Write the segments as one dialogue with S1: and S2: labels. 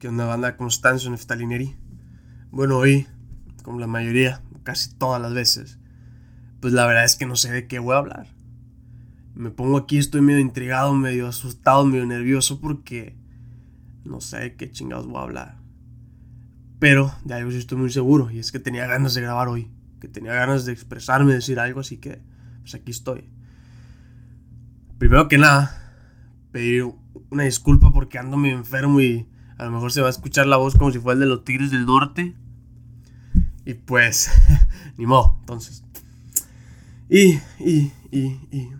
S1: ¿Qué onda banda? ¿Cómo están? Soy Neftalineri. Bueno, hoy, como la mayoría, casi todas las veces, pues la verdad es que no sé de qué voy a hablar. Me pongo aquí, estoy medio intrigado, medio asustado, medio nervioso porque no sé de qué chingados voy a hablar. Pero de algo sí estoy muy seguro y es que tenía ganas de grabar hoy, que tenía ganas de expresarme, decir algo, así que pues aquí estoy. Primero que nada, pedir una disculpa porque ando medio enfermo y a lo mejor se va a escuchar la voz como si fuera el de los Tigres del Norte. Y pues, ni modo, entonces. Y, y, y, y.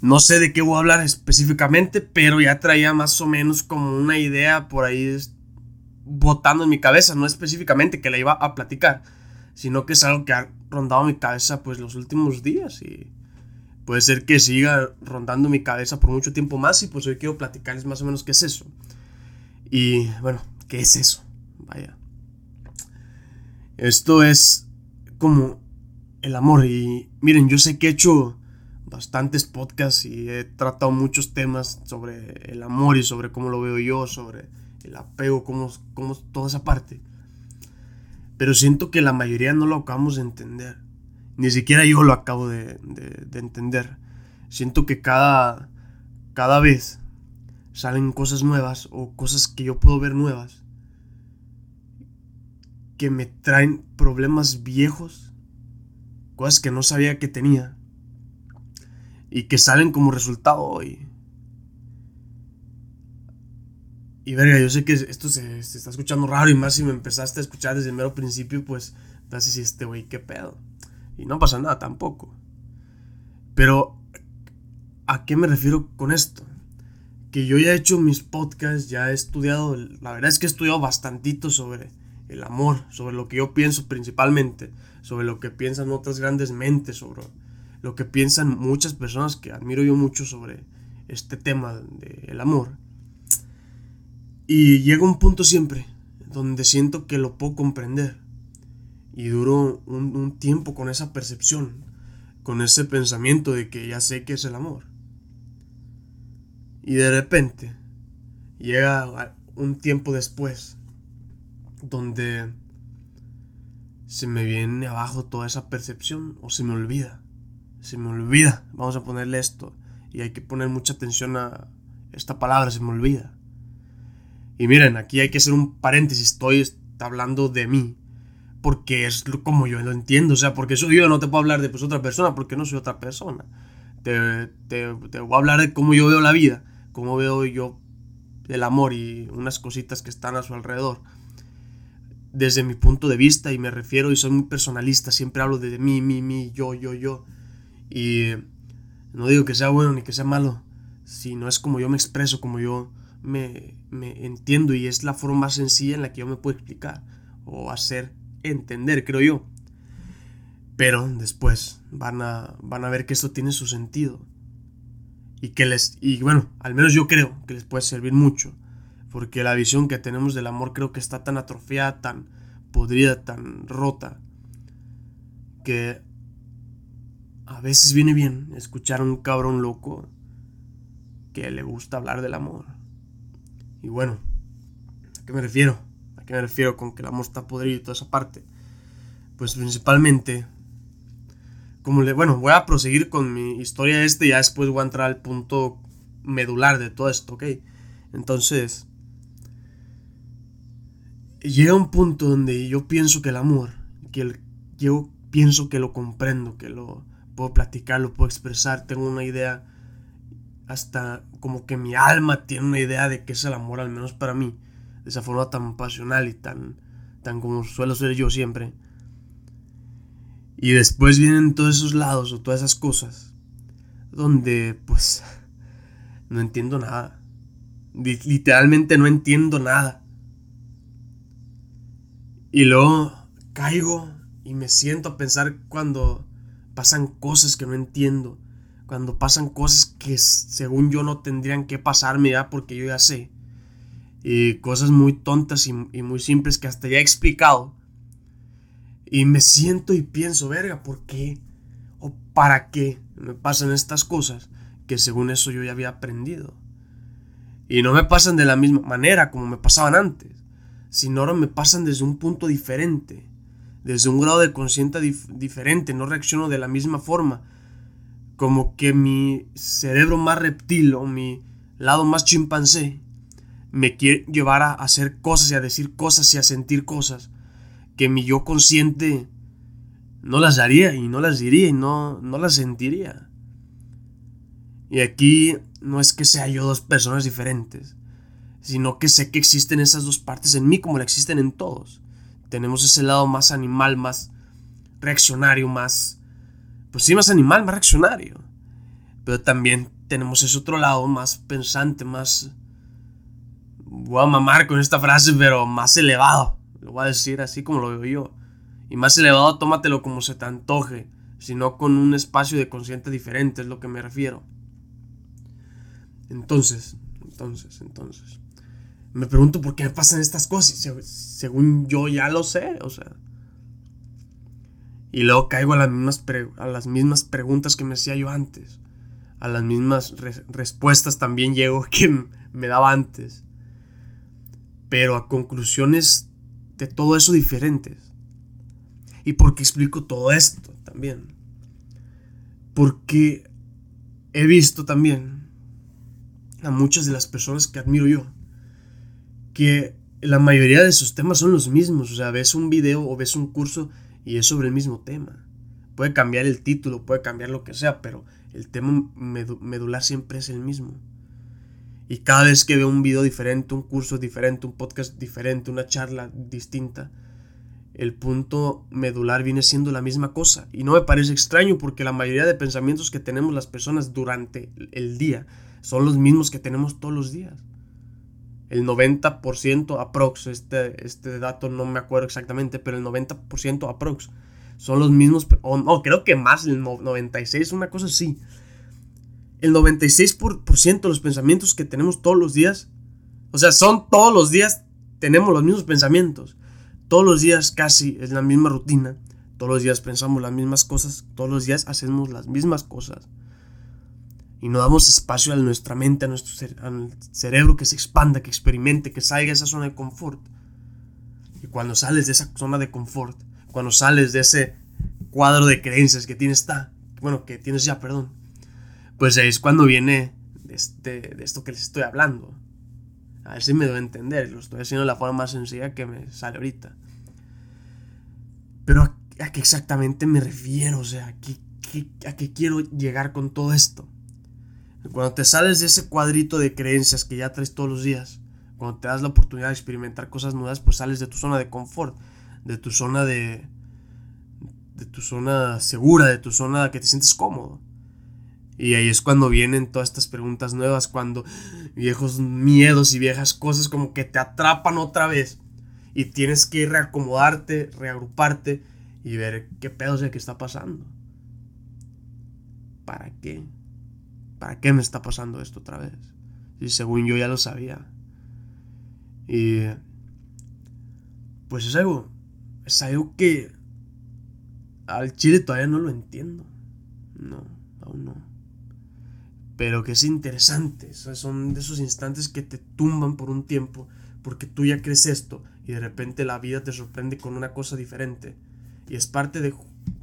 S1: No sé de qué voy a hablar específicamente, pero ya traía más o menos como una idea por ahí botando en mi cabeza. No específicamente que la iba a platicar, sino que es algo que ha rondado mi cabeza pues los últimos días y puede ser que siga rondando mi cabeza por mucho tiempo más y pues hoy quiero platicarles más o menos qué es eso. Y bueno, ¿qué es eso? Vaya. Esto es como el amor. Y miren, yo sé que he hecho bastantes podcasts y he tratado muchos temas sobre el amor y sobre cómo lo veo yo, sobre el apego, cómo, cómo toda esa parte. Pero siento que la mayoría no lo acabamos de entender. Ni siquiera yo lo acabo de, de entender. Siento que cada, cada vez salen cosas nuevas o cosas que yo puedo ver nuevas que me traen problemas viejos, cosas que no sabía que tenía y que salen como resultado hoy. Y verga, yo sé que esto se, está escuchando raro y más si me empezaste a escuchar desde el mero principio, pues te haces este güey, qué pedo. Y no pasa nada tampoco. Pero, ¿a qué me refiero con esto? Que yo ya he hecho mis podcasts, ya he estudiado, la verdad es que he estudiado bastantito sobre el amor, sobre lo que yo pienso principalmente, sobre lo que piensan otras grandes mentes, sobre lo que piensan muchas personas que admiro yo mucho sobre este tema del amor. Y llega un punto siempre donde siento que lo puedo comprender. Y duro un, un tiempo con esa percepción, con ese pensamiento de que ya sé qué es el amor. Y de repente llega un tiempo después donde se me viene abajo toda esa percepción o se me olvida. Se me olvida. Vamos a ponerle esto. Y hay que poner mucha atención a esta palabra, se me olvida. Y miren, aquí hay que hacer un paréntesis. Estoy hablando de mí. Porque es como yo lo entiendo. O sea, porque soy yo, no te puedo hablar de pues, otra persona porque no soy otra persona. Te, te, te voy a hablar de cómo yo veo la vida cómo veo yo el amor y unas cositas que están a su alrededor. Desde mi punto de vista, y me refiero, y soy muy personalista, siempre hablo de mí, mí, mí, yo, yo, yo. Y no digo que sea bueno ni que sea malo, sino es como yo me expreso, como yo me, me entiendo, y es la forma más sencilla en la que yo me puedo explicar o hacer entender, creo yo. Pero después van a, van a ver que esto tiene su sentido y que les y bueno, al menos yo creo que les puede servir mucho, porque la visión que tenemos del amor creo que está tan atrofiada, tan podrida, tan rota que a veces viene bien escuchar a un cabrón loco que le gusta hablar del amor. Y bueno, ¿a qué me refiero? ¿A qué me refiero con que el amor está podrido y toda esa parte? Pues principalmente como le, bueno, voy a proseguir con mi historia este y ya después voy a entrar al punto medular de todo esto, ¿ok? Entonces, llega un punto donde yo pienso que el amor, que yo pienso que lo comprendo, que lo puedo platicar, lo puedo expresar, tengo una idea, hasta como que mi alma tiene una idea de qué es el amor, al menos para mí, de esa forma tan pasional y tan, tan como suelo ser yo siempre. Y después vienen todos esos lados o todas esas cosas donde pues no entiendo nada. Literalmente no entiendo nada. Y luego caigo y me siento a pensar cuando pasan cosas que no entiendo. Cuando pasan cosas que según yo no tendrían que pasarme ya porque yo ya sé. Y cosas muy tontas y, y muy simples que hasta ya he explicado y me siento y pienso, verga, ¿por qué? ¿O para qué me pasan estas cosas? Que según eso yo ya había aprendido. Y no me pasan de la misma manera como me pasaban antes, sino ahora me pasan desde un punto diferente, desde un grado de conciencia diferente, no reacciono de la misma forma. Como que mi cerebro más reptil o mi lado más chimpancé me quiere llevar a hacer cosas y a decir cosas y a sentir cosas que mi yo consciente no las haría y no las diría y no, no las sentiría. Y aquí no es que sea yo dos personas diferentes, sino que sé que existen esas dos partes en mí como la existen en todos. Tenemos ese lado más animal, más reaccionario, más... Pues sí, más animal, más reaccionario. Pero también tenemos ese otro lado más pensante, más... Voy a mamar con esta frase, pero más elevado. Lo voy a decir así como lo veo yo. Y más elevado, tómatelo como se te antoje, sino con un espacio de consciente diferente, es lo que me refiero. Entonces, entonces, entonces. Me pregunto por qué me pasan estas cosas. Según yo ya lo sé, o sea. Y luego caigo a las mismas, a las mismas preguntas que me hacía yo antes. A las mismas respuestas también llego que me daba antes. Pero a conclusiones de todo eso diferentes. ¿Y por qué explico todo esto también? Porque he visto también a muchas de las personas que admiro yo que la mayoría de sus temas son los mismos. O sea, ves un video o ves un curso y es sobre el mismo tema. Puede cambiar el título, puede cambiar lo que sea, pero el tema medular siempre es el mismo. Y cada vez que veo un video diferente, un curso diferente, un podcast diferente, una charla distinta, el punto medular viene siendo la misma cosa. Y no me parece extraño porque la mayoría de pensamientos que tenemos las personas durante el día son los mismos que tenemos todos los días. El 90% aprox, este, este dato no me acuerdo exactamente, pero el 90% aprox son los mismos, o no, creo que más, el 96, una cosa así. El 96% de los pensamientos que tenemos todos los días, o sea, son todos los días, tenemos los mismos pensamientos. Todos los días casi es la misma rutina. Todos los días pensamos las mismas cosas. Todos los días hacemos las mismas cosas. Y no damos espacio a nuestra mente, a nuestro cerebro que se expanda, que experimente, que salga de esa zona de confort. Y cuando sales de esa zona de confort, cuando sales de ese cuadro de creencias que tienes, está, bueno, que tienes ya, perdón, pues es cuando viene de, este, de esto que les estoy hablando. A ver si me doy a entender, lo estoy haciendo de la forma más sencilla que me sale ahorita. Pero a, qué exactamente me refiero, o sea, ¿a qué, quiero llegar con todo esto? Cuando te sales de ese cuadrito de creencias que ya traes todos los días, cuando te das la oportunidad de experimentar cosas nuevas, pues sales de tu zona de confort, de tu zona de. de tu zona segura, de tu zona que te sientes cómodo. Y ahí es cuando vienen todas estas preguntas nuevas, cuando viejos miedos y viejas cosas como que te atrapan otra vez. Y tienes que reacomodarte, reagruparte y ver qué pedo es el que está pasando. ¿Para qué? ¿Para qué me está pasando esto otra vez? Si según yo ya lo sabía. Y pues es algo, es algo que al chile todavía no lo entiendo. No, aún no. Pero que es interesante. son de esos instantes que te tumban por un tiempo porque tú ya crees esto y de repente la vida te sorprende con una cosa diferente. Y es parte de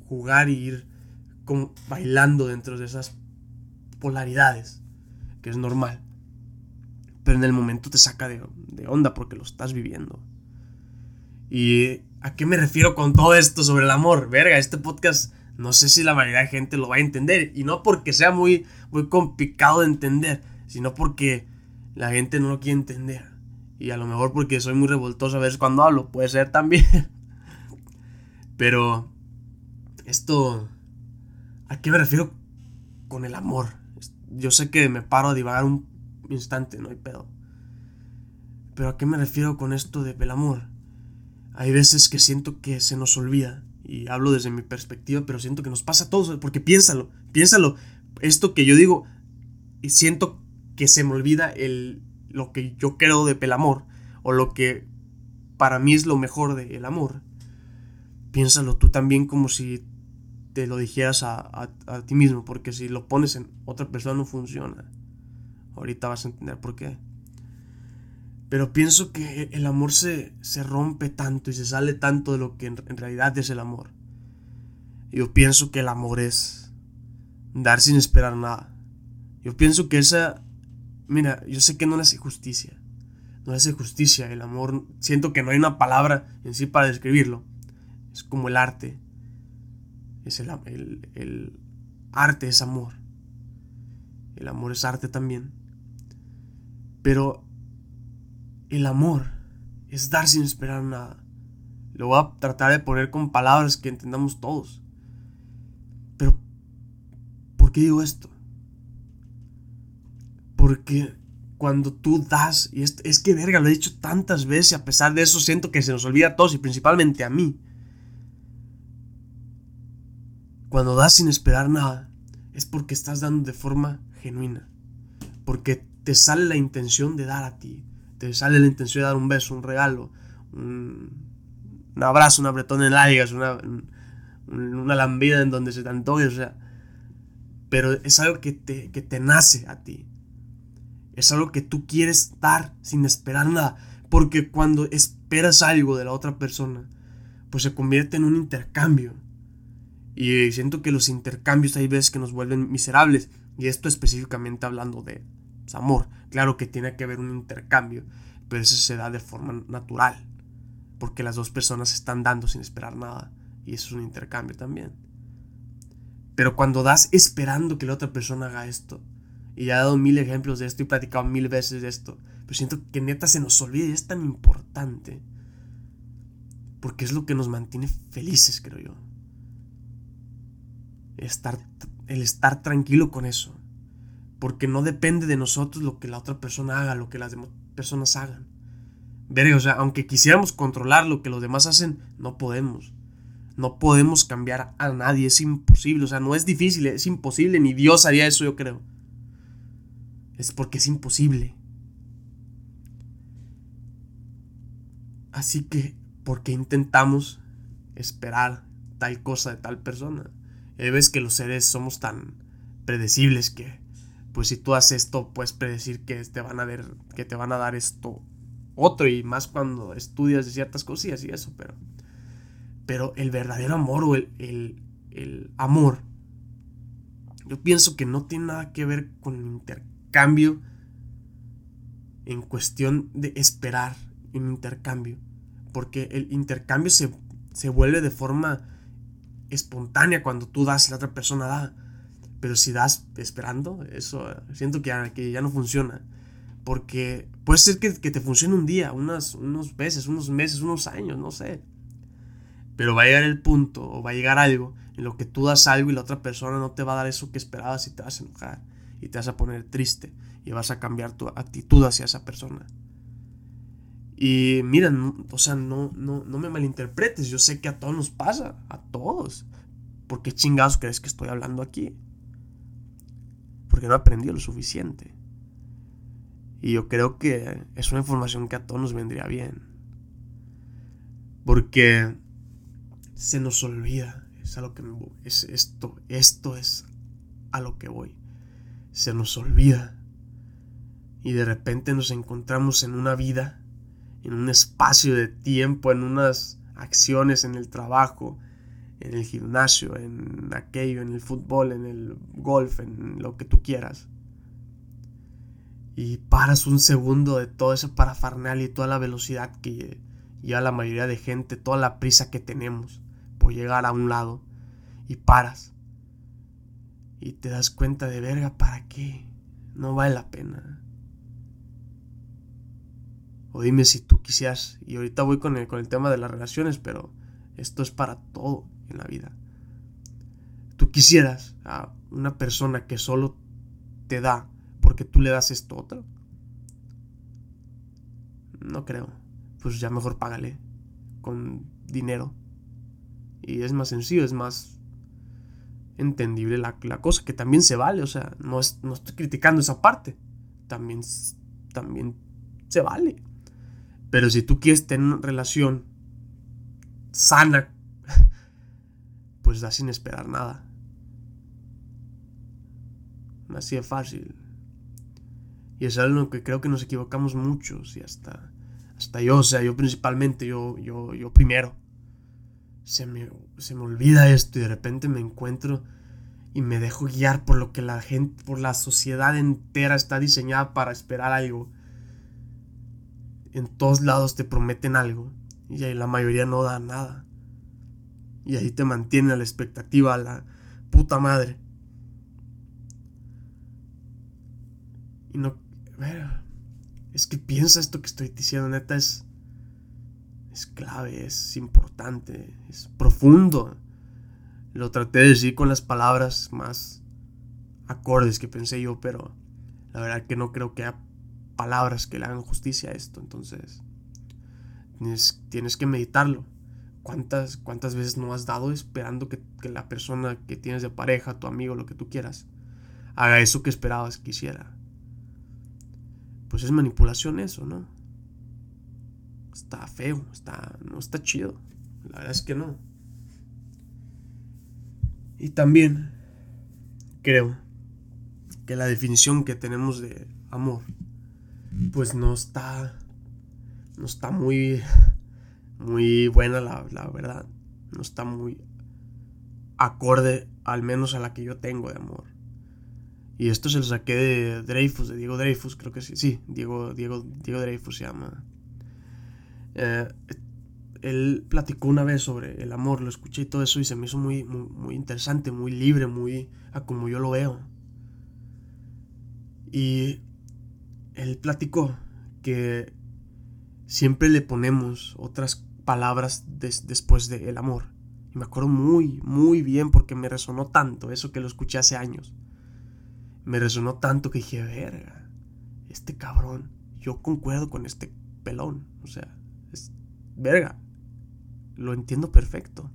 S1: jugar y ir bailando dentro de esas polaridades, que es normal. Pero en el momento te saca de, de onda porque lo estás viviendo. ¿Y a qué me refiero con todo esto sobre el amor? Verga, este podcast no sé si la mayoría de gente lo va a entender. Y no porque sea muy, muy complicado de entender, sino porque la gente no lo quiere entender. Y a lo mejor porque soy muy revoltoso a veces cuando hablo, puede ser también. Pero esto, ¿a qué me refiero con el amor? Yo sé que me paro a divagar un instante, no hay pedo. Pero ¿a qué me refiero con esto del amor? Hay veces que siento que se nos olvida y hablo desde mi perspectiva, pero siento que nos pasa a todos, porque piénsalo, piénsalo, esto que yo digo, siento que se me olvida el, lo que yo creo de el amor, o lo que para mí es lo mejor del amor. Piénsalo tú también como si te lo dijeras a, a ti mismo, porque si lo pones en otra persona no funciona. Ahorita vas a entender por qué. Pero pienso que el amor se, se rompe tanto y se sale tanto de lo que en, realidad es el amor. Yo pienso que el amor es dar sin esperar nada. Yo pienso que esa... Mira, yo sé que no le hace justicia. No le hace justicia el amor. Siento que no hay una palabra en sí para describirlo. Es como el arte. Es el, el, el arte es amor. El amor es arte también. Pero el amor es dar sin esperar nada. Lo voy a tratar de poner con palabras que entendamos todos. Pero, ¿por qué digo esto? Porque cuando tú das, y es, es que verga, lo he dicho tantas veces y a pesar de eso siento que se nos olvida a todos y principalmente a mí. Cuando das sin esperar nada, es porque estás dando de forma genuina. Porque te sale la intención de dar a ti te sale la intención de dar un beso, un regalo, un, abrazo, un apretón en lágrimas, una, una lambida en donde se te antoje, o sea. Pero es algo que te, que te nace a ti. Es algo que tú quieres dar sin esperar nada. Porque cuando esperas algo de la otra persona, pues se convierte en un intercambio. Y siento que los intercambios hay veces que nos vuelven miserables. Y esto específicamente hablando de amor. Claro que tiene que haber un intercambio, pero eso se da de forma natural, porque las dos personas están dando sin esperar nada, y eso es un intercambio también. Pero cuando das esperando que la otra persona haga esto, y ya he dado mil ejemplos de esto y he platicado mil veces de esto, pero siento que neta se nos olvida y es tan importante, porque es lo que nos mantiene felices, creo yo. Estar, el estar tranquilo con eso porque no depende de nosotros lo que la otra persona haga, lo que las demás personas hagan. Verga, o sea, aunque quisiéramos controlar lo que los demás hacen, no podemos. No podemos cambiar a nadie, es imposible. O sea, no es difícil, es imposible. Ni Dios haría eso, yo creo. Es porque es imposible. Así que, ¿por qué intentamos esperar tal cosa de tal persona? Y ves que los seres somos tan predecibles que pues si tú haces esto, puedes predecir que te van a ver, que te van a dar esto otro y más cuando estudias de ciertas cosillas y eso, pero pero el verdadero amor o el, el, amor yo pienso que no tiene nada que ver con el intercambio en cuestión de esperar un intercambio, porque el intercambio se, se vuelve de forma espontánea cuando tú das y la otra persona da pero si das esperando, eso siento que ya, que ya no funciona. Porque puede ser que, te funcione un día, unas, unos meses, unos meses, unos años, no sé. Pero va a llegar el punto o va a llegar algo en lo que tú das algo y la otra persona no te va a dar eso que esperabas y te vas a enojar y te vas a poner triste y vas a cambiar tu actitud hacia esa persona. Y miren, o sea, no, no, no me malinterpretes, yo sé que a todos nos pasa, a todos. ¿Por qué chingados crees que estoy hablando aquí? Porque no aprendido lo suficiente. Y yo creo que es una información que a todos nos vendría bien. Porque se nos olvida, es a lo que es esto, esto es a lo que voy. Se nos olvida. Y de repente nos encontramos en una vida, en un espacio de tiempo, en unas acciones en el trabajo, en el gimnasio, en aquello, en el fútbol, en el golf, en lo que tú quieras. Y paras un segundo de todo ese parafarnal y toda la velocidad que lleva la mayoría de gente, toda la prisa que tenemos por llegar a un lado. Y paras. Y te das cuenta de verga, ¿para qué? No vale la pena. O dime si tú quisieras, y ahorita voy con el, con el tema de las relaciones, pero esto es para todo en la vida. Tú quisieras a una persona que solo te da porque tú le das esto otro. No creo. Pues ya mejor págale con dinero. Y es más sencillo, es más entendible la, cosa, que también se vale. O sea, no, no estoy criticando esa parte. También, también se vale. Pero si tú quieres tener una relación sana pues da sin esperar nada. Así de fácil. Y es algo que creo que nos equivocamos muchos y hasta, hasta yo, o sea, yo principalmente, yo, yo, yo primero. Se me, se me olvida esto y de repente me encuentro y me dejo guiar por lo que la gente, por la sociedad entera está diseñada para esperar algo. En todos lados te prometen algo y ahí la mayoría no da nada. Y ahí te mantiene a la expectativa, a la puta madre. Y no... Es que piensa esto que estoy diciendo, neta, es... Es clave, es importante, es profundo. Lo traté de decir con las palabras más acordes que pensé yo, pero la verdad que no creo que haya palabras que le hagan justicia a esto. Entonces, tienes, tienes que meditarlo. ¿Cuántas, ¿Cuántas veces no has dado esperando que, que, la persona que tienes de pareja, tu amigo, lo que tú quieras, haga eso que esperabas que hiciera? Pues es manipulación eso, ¿no? Está feo, está, no está chido. La verdad es que no. Y también creo que la definición que tenemos de amor, pues no está, no está muy muy buena, la, verdad. No está muy acorde, al menos a la que yo tengo de amor. Y esto se lo saqué de Dreyfus, de Diego Dreyfus, creo que sí. Sí, Diego, Diego, Diego Dreyfus se llama. Eh, él platicó una vez sobre el amor, lo escuché y todo eso y se me hizo muy, muy, muy interesante, muy libre, muy a como yo lo veo. Y él platicó que siempre le ponemos otras palabras después del amor. Y me acuerdo muy, muy bien porque me resonó tanto eso que lo escuché hace años. Me resonó tanto que dije, verga, este cabrón, yo concuerdo con este pelón. O sea, es verga, lo entiendo perfecto.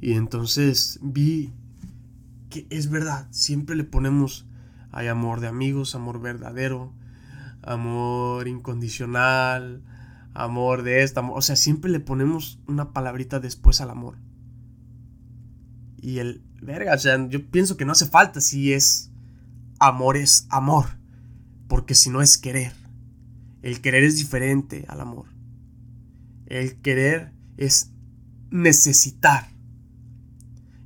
S1: Y entonces vi que es verdad, siempre le ponemos, hay amor de amigos, amor verdadero, amor incondicional, amor de esta, o sea, siempre le ponemos una palabrita después al amor. Y el, verga, o sea, yo pienso que no hace falta si es amor es amor, porque si no es querer. El querer es diferente al amor. El querer es necesitar.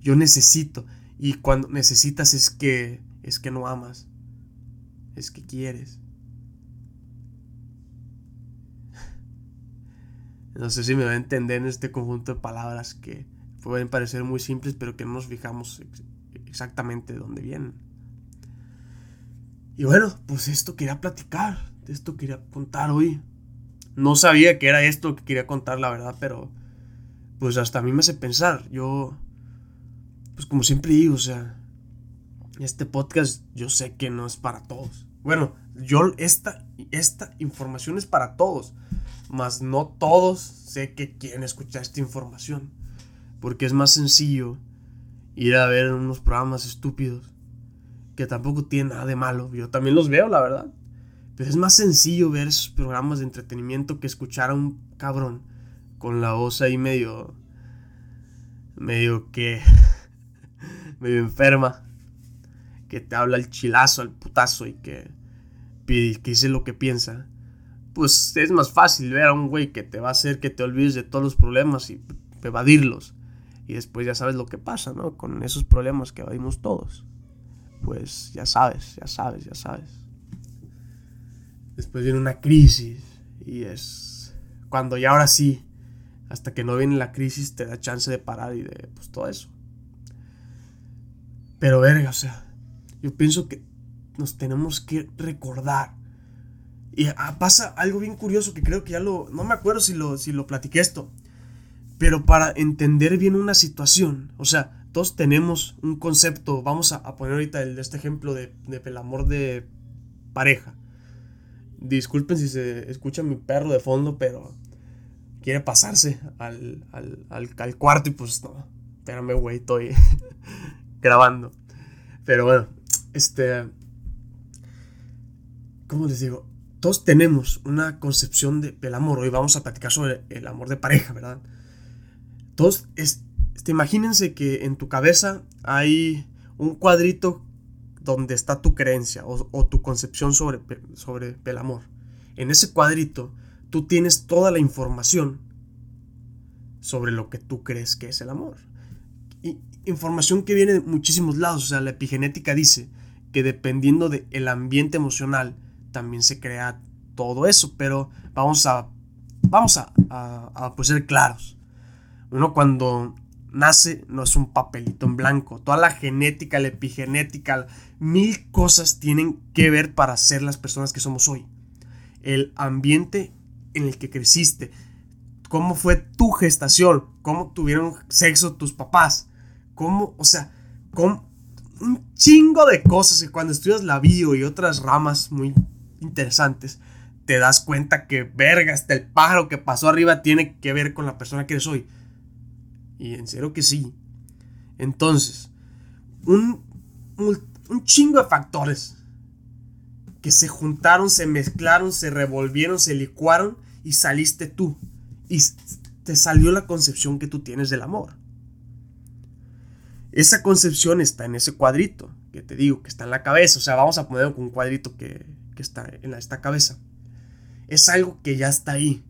S1: Yo necesito y cuando necesitas es que es que no amas. Es que quieres. No sé si me va a entender en este conjunto de palabras que pueden parecer muy simples, pero que no nos fijamos exactamente de dónde vienen. Y bueno, pues esto quería platicar, de esto quería contar hoy. No sabía que era esto que quería contar, la verdad, pero pues hasta a mí me hace pensar. Yo, pues como siempre digo, o sea, este podcast yo sé que no es para todos. Bueno, yo esta, esta información es para todos mas no todos sé que quieren escuchar esta información, porque es más sencillo ir a ver unos programas estúpidos, que tampoco tienen nada de malo, yo también los veo, la verdad, pero es más sencillo ver esos programas de entretenimiento que escuchar a un cabrón con la voz ahí medio, medio que, medio enferma, que te habla el chilazo, el putazo y que, que dice lo que piensa pues es más fácil ver a un güey que te va a hacer que te olvides de todos los problemas y evadirlos. Y después ya sabes lo que pasa, ¿no? Con esos problemas que evadimos todos. Pues ya sabes, ya sabes, ya sabes. Después viene una crisis y es cuando ya ahora sí, hasta que no viene la crisis, te da chance de parar y de pues todo eso. Pero verga, o sea, yo pienso que nos tenemos que recordar y ah, pasa algo bien curioso que creo que ya lo... No me acuerdo si lo, si lo platiqué esto. Pero para entender bien una situación, o sea, todos tenemos un concepto, vamos a, poner ahorita el, este ejemplo de, el amor de pareja. Disculpen si se escucha mi perro de fondo, pero quiere pasarse al, al, al cuarto y pues no, espérame, güey, estoy grabando. Pero bueno, este... ¿Cómo les digo? Todos tenemos una concepción del amor. Hoy vamos a platicar sobre el amor de pareja, ¿verdad? Todos, este, imagínense que en tu cabeza hay un cuadrito donde está tu creencia o, tu concepción sobre, sobre el amor. En ese cuadrito tú tienes toda la información sobre lo que tú crees que es el amor. Y información que viene de muchísimos lados. O sea, la epigenética dice que dependiendo del ambiente emocional también se crea todo eso. Pero vamos a, vamos a, a pues ser claros. Uno cuando nace no es un papelito en blanco. Toda la genética, la epigenética, mil cosas tienen que ver para ser las personas que somos hoy. El ambiente en el que creciste, cómo fue tu gestación, cómo tuvieron sexo tus papás, cómo, o sea, con un chingo de cosas que cuando estudias la bio y otras ramas muy interesantes, te das cuenta que verga, hasta el pájaro que pasó arriba tiene que ver con la persona que eres hoy. Y en serio que sí. Entonces, un, un, chingo de factores que se juntaron, se mezclaron, se revolvieron, se licuaron y saliste tú. Y te salió la concepción que tú tienes del amor. Esa concepción está en ese cuadrito que te digo, que está en la cabeza. O sea, vamos a poner un cuadrito que, está en esta cabeza. Es algo que ya está ahí,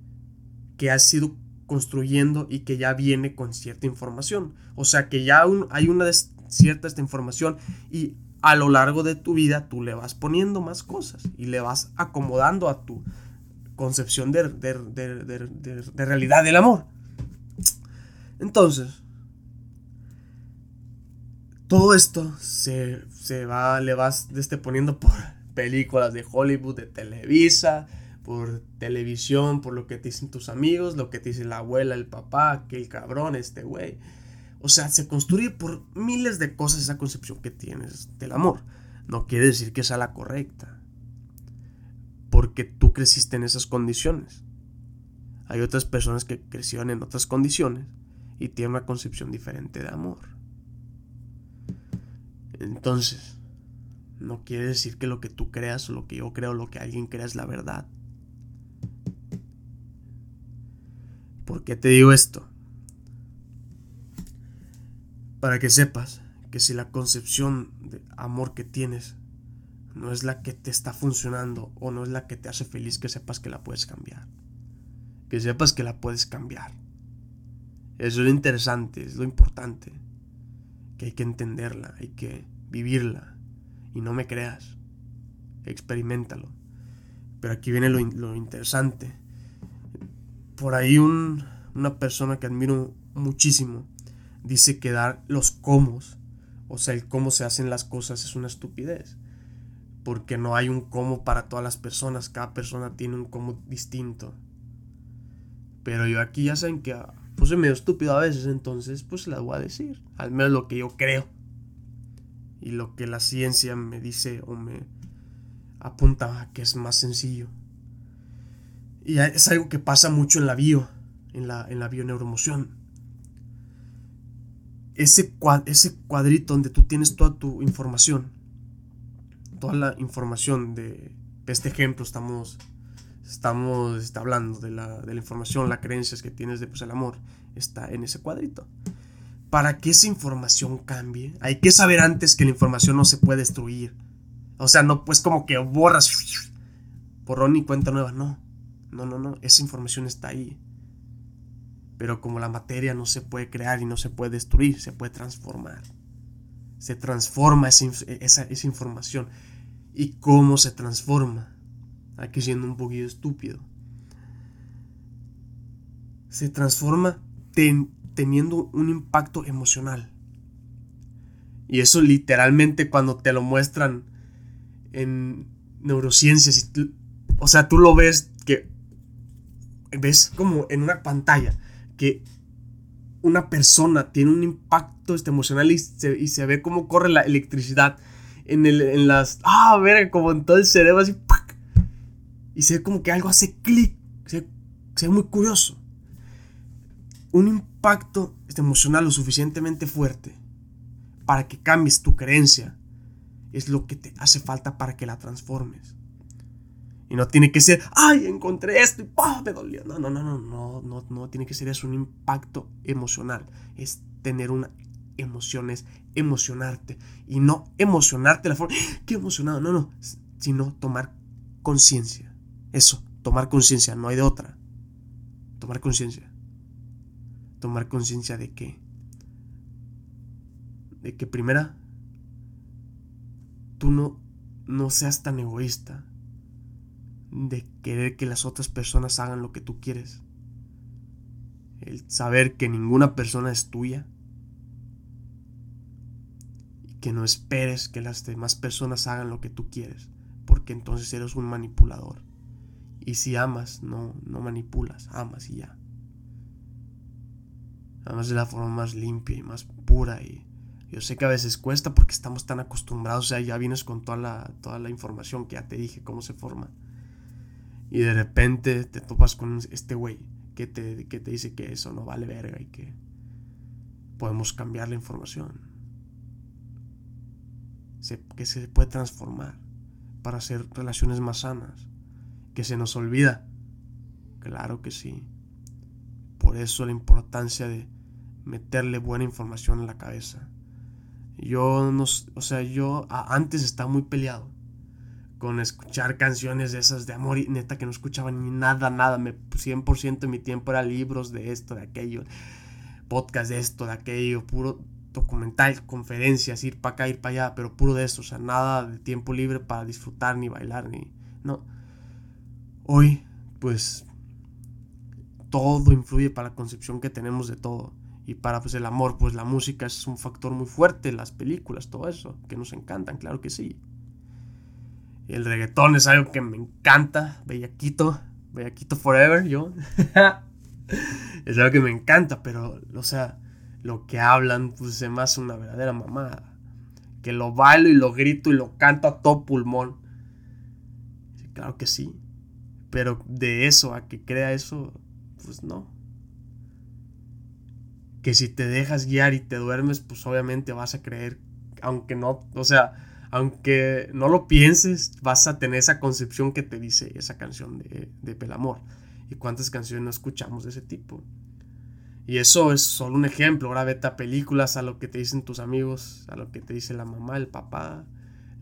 S1: que ha sido construyendo y que ya viene con cierta información. O sea que ya hay una cierta esta información y a lo largo de tu vida tú le vas poniendo más cosas y le vas acomodando a tu concepción de, de realidad del amor. Entonces, todo esto se, se va, le vas este, poniendo por películas de Hollywood, de Televisa, por televisión, por lo que te dicen tus amigos, lo que te dice la abuela, el papá, aquel cabrón, este güey. O sea, se construye por miles de cosas esa concepción que tienes del amor. No quiere decir que sea la correcta. Porque tú creciste en esas condiciones. Hay otras personas que crecieron en otras condiciones y tienen una concepción diferente de amor. Entonces, no quiere decir que lo que tú creas o lo que yo creo, lo que alguien crea es la verdad. ¿Por qué te digo esto? Para que sepas que si la concepción de amor que tienes no es la que te está funcionando o no es la que te hace feliz, que sepas que la puedes cambiar. Que sepas que la puedes cambiar. Eso es lo interesante, es lo importante. Que hay que entenderla, hay que vivirla. Y no me creas. Experimentalo. Pero aquí viene lo, lo interesante por ahí una persona que admiro muchísimo dice que dar los cómo, o sea, el cómo se hacen las cosas es una estupidez. Porque no hay un cómo para todas las personas, cada persona tiene un cómo distinto. Pero yo aquí ya saben que ah, pues soy medio estúpido a veces, entonces pues la voy a decir. Al menos lo que yo creo. Y lo que la ciencia me dice o me apunta a que es más sencillo. Y es algo que pasa mucho en la bio, en la, en la bioneuromoción. Ese, ese cuadrito donde tú tienes toda tu información, toda la información de, este ejemplo, estamos, estamos está hablando de la, de la información, las creencias que tienes de pues, el amor, está en ese cuadrito. Para que esa información cambie, hay que saber antes que la información no se puede destruir. O sea, no pues como que borras borrón y cuenta nueva, no no, no, no, esa información está ahí. Pero como la materia no se puede crear y no se puede destruir, se puede transformar. Se transforma esa, esa, información. ¿Y cómo se transforma? Aquí siendo un poquito estúpido. Se transforma teniendo un impacto emocional. Y eso literalmente cuando te lo muestran en neurociencias, o sea, tú lo ves que ves como en una pantalla que una persona tiene un impacto este, emocional y se, ve cómo corre la electricidad en, el, en las... Ah, ver, como en todo el cerebro así... Y se ve como que algo hace clic. Se, ve muy curioso. Un impacto emocional lo suficientemente fuerte para que cambies tu creencia es lo que te hace falta para que la transformes. Y no tiene que ser, ay, encontré esto y ¡pah! me dolió. No, no, no, no, no, no, no tiene que ser eso, un impacto emocional. Es tener una emociones, emocionarte. Y no emocionarte la forma, qué emocionado, no, no, sino tomar conciencia. Eso, tomar conciencia, no hay de otra. Tomar conciencia. Tomar conciencia de que, de que primera, tú no, no seas tan egoísta de querer que las otras personas hagan lo que tú quieres. El saber que ninguna persona es tuya. Y que no esperes que las demás personas hagan lo que tú quieres. Porque entonces eres un manipulador. Y si amas, no, no manipulas, amas y ya. Amas de la forma más limpia y más pura. Y yo sé que a veces cuesta porque estamos tan acostumbrados. O sea, ya vienes con toda la, toda la información que ya te dije, cómo se forma. Y de repente te topas con este güey que te, que te dice que eso no vale verga y que podemos cambiar la información. que se puede transformar para hacer relaciones más sanas. Que se nos olvida. Claro que sí. Por eso la importancia de meterle buena información en la cabeza. Yo no, o sea, yo antes estaba muy peleado con escuchar canciones de esas de amor y neta que no escuchaba ni nada, nada. Me, 100% de mi tiempo era libros de esto, de aquello, podcast de esto, de aquello, puro documental, conferencias, ir para acá, ir para allá, pero puro de eso, o sea, nada de tiempo libre para disfrutar ni bailar ni no. Hoy, pues todo influye para la concepción que tenemos de todo y para pues el amor, pues la música es un factor muy fuerte, las películas, todo eso, que nos encantan, claro que sí. El reggaetón es algo que me encanta. Bellaquito. Bellaquito forever, yo. es algo que me encanta, pero, o sea, lo que hablan, pues se me una verdadera mamada. Que lo bailo y lo grito y lo canto a todo pulmón. claro que sí. Pero de eso a que crea eso, pues no. Que si te dejas guiar y te duermes, pues obviamente vas a creer, aunque no, o sea, aunque no lo pienses, vas a tener esa concepción que te dice esa canción de, de Pelamor. ¿Y cuántas canciones no escuchamos de ese tipo? Y eso es solo un ejemplo. Ahora vete a películas, a lo que te dicen tus amigos, a lo que te dice la mamá, el papá,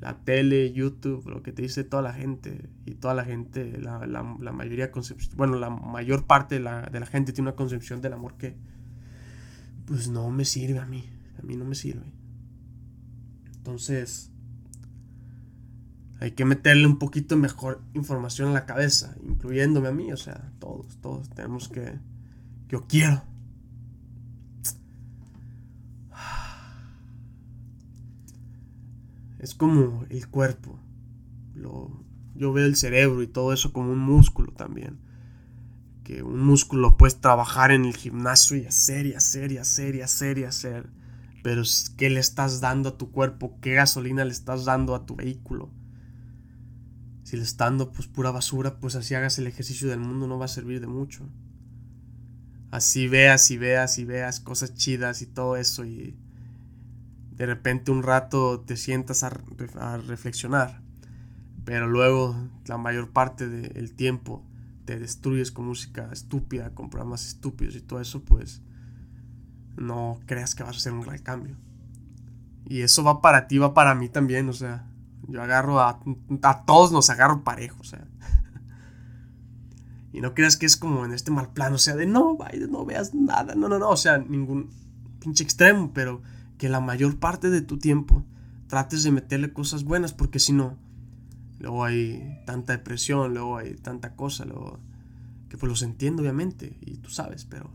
S1: la tele, YouTube, lo que te dice toda la gente. Y toda la gente, la, la, mayoría concepción, bueno, la mayor parte de la, de la gente tiene una concepción del amor que, pues no me sirve a mí. A mí no me sirve. Entonces, hay que meterle un poquito mejor información a la cabeza, incluyéndome a mí, o sea, todos, todos tenemos que... Yo quiero. Es como el cuerpo. Lo, yo veo el cerebro y todo eso como un músculo también. Que un músculo puedes trabajar en el gimnasio y hacer y hacer y hacer y hacer y hacer. Pero ¿qué le estás dando a tu cuerpo? ¿Qué gasolina le estás dando a tu vehículo? Si le está dando pues pura basura, pues así hagas el ejercicio del mundo no va a servir de mucho. Así veas y veas y veas cosas chidas y todo eso y de repente un rato te sientas a, reflexionar, pero luego la mayor parte del tiempo te destruyes con música estúpida, con programas estúpidos y todo eso, pues no creas que vas a hacer un gran cambio. Y eso va para ti, va para mí también, o sea, yo agarro a, a todos nos agarro parejo, o sea. Y no creas que es como en este mal plano, o sea, de no, vaya, no veas nada, no, no, no, o sea, ningún pinche extremo, pero que la mayor parte de tu tiempo trates de meterle cosas buenas, porque si no, luego hay tanta depresión, luego hay tanta cosa, luego, que pues los entiendo obviamente, y tú sabes, pero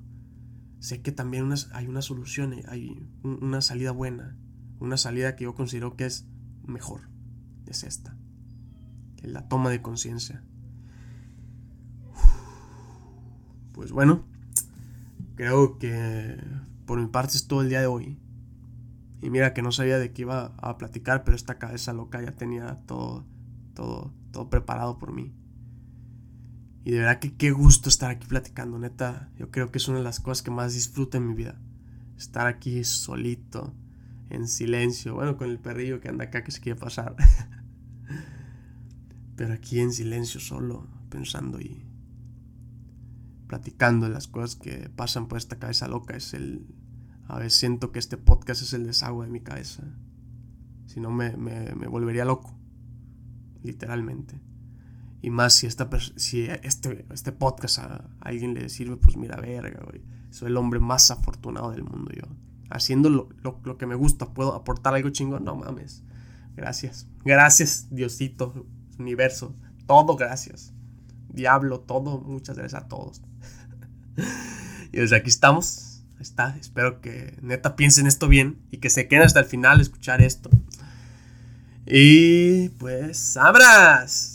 S1: sé que también hay una solución, hay una salida buena, una salida que yo considero que es mejor es esta, la toma de conciencia. Pues bueno, creo que por mi parte es todo el día de hoy. Y mira que no sabía de qué iba a platicar, pero esta cabeza loca ya tenía todo, todo, todo preparado por mí. Y de verdad que qué gusto estar aquí platicando, neta. Yo creo que es una de las cosas que más disfruto en mi vida. Estar aquí solito, en silencio. Bueno, con el perrillo que anda acá que se quiere pasar. Pero aquí en silencio solo, pensando y platicando las cosas que pasan por esta cabeza loca, es el A veces siento que este podcast es el desagüe de mi cabeza. Si no, me, volvería loco. Literalmente. Y más si, esta si este, este podcast a, alguien le sirve, pues mira, verga, güey. Soy el hombre más afortunado del mundo yo. Haciendo lo, lo, que me gusta, puedo aportar algo chingón. No mames. Gracias. Gracias, Diosito, universo. Todo gracias. Diablo, todo. Muchas gracias a todos. y desde aquí estamos está. Espero que neta piensen esto bien y que se queden hasta el final a escuchar esto. Y pues, abras.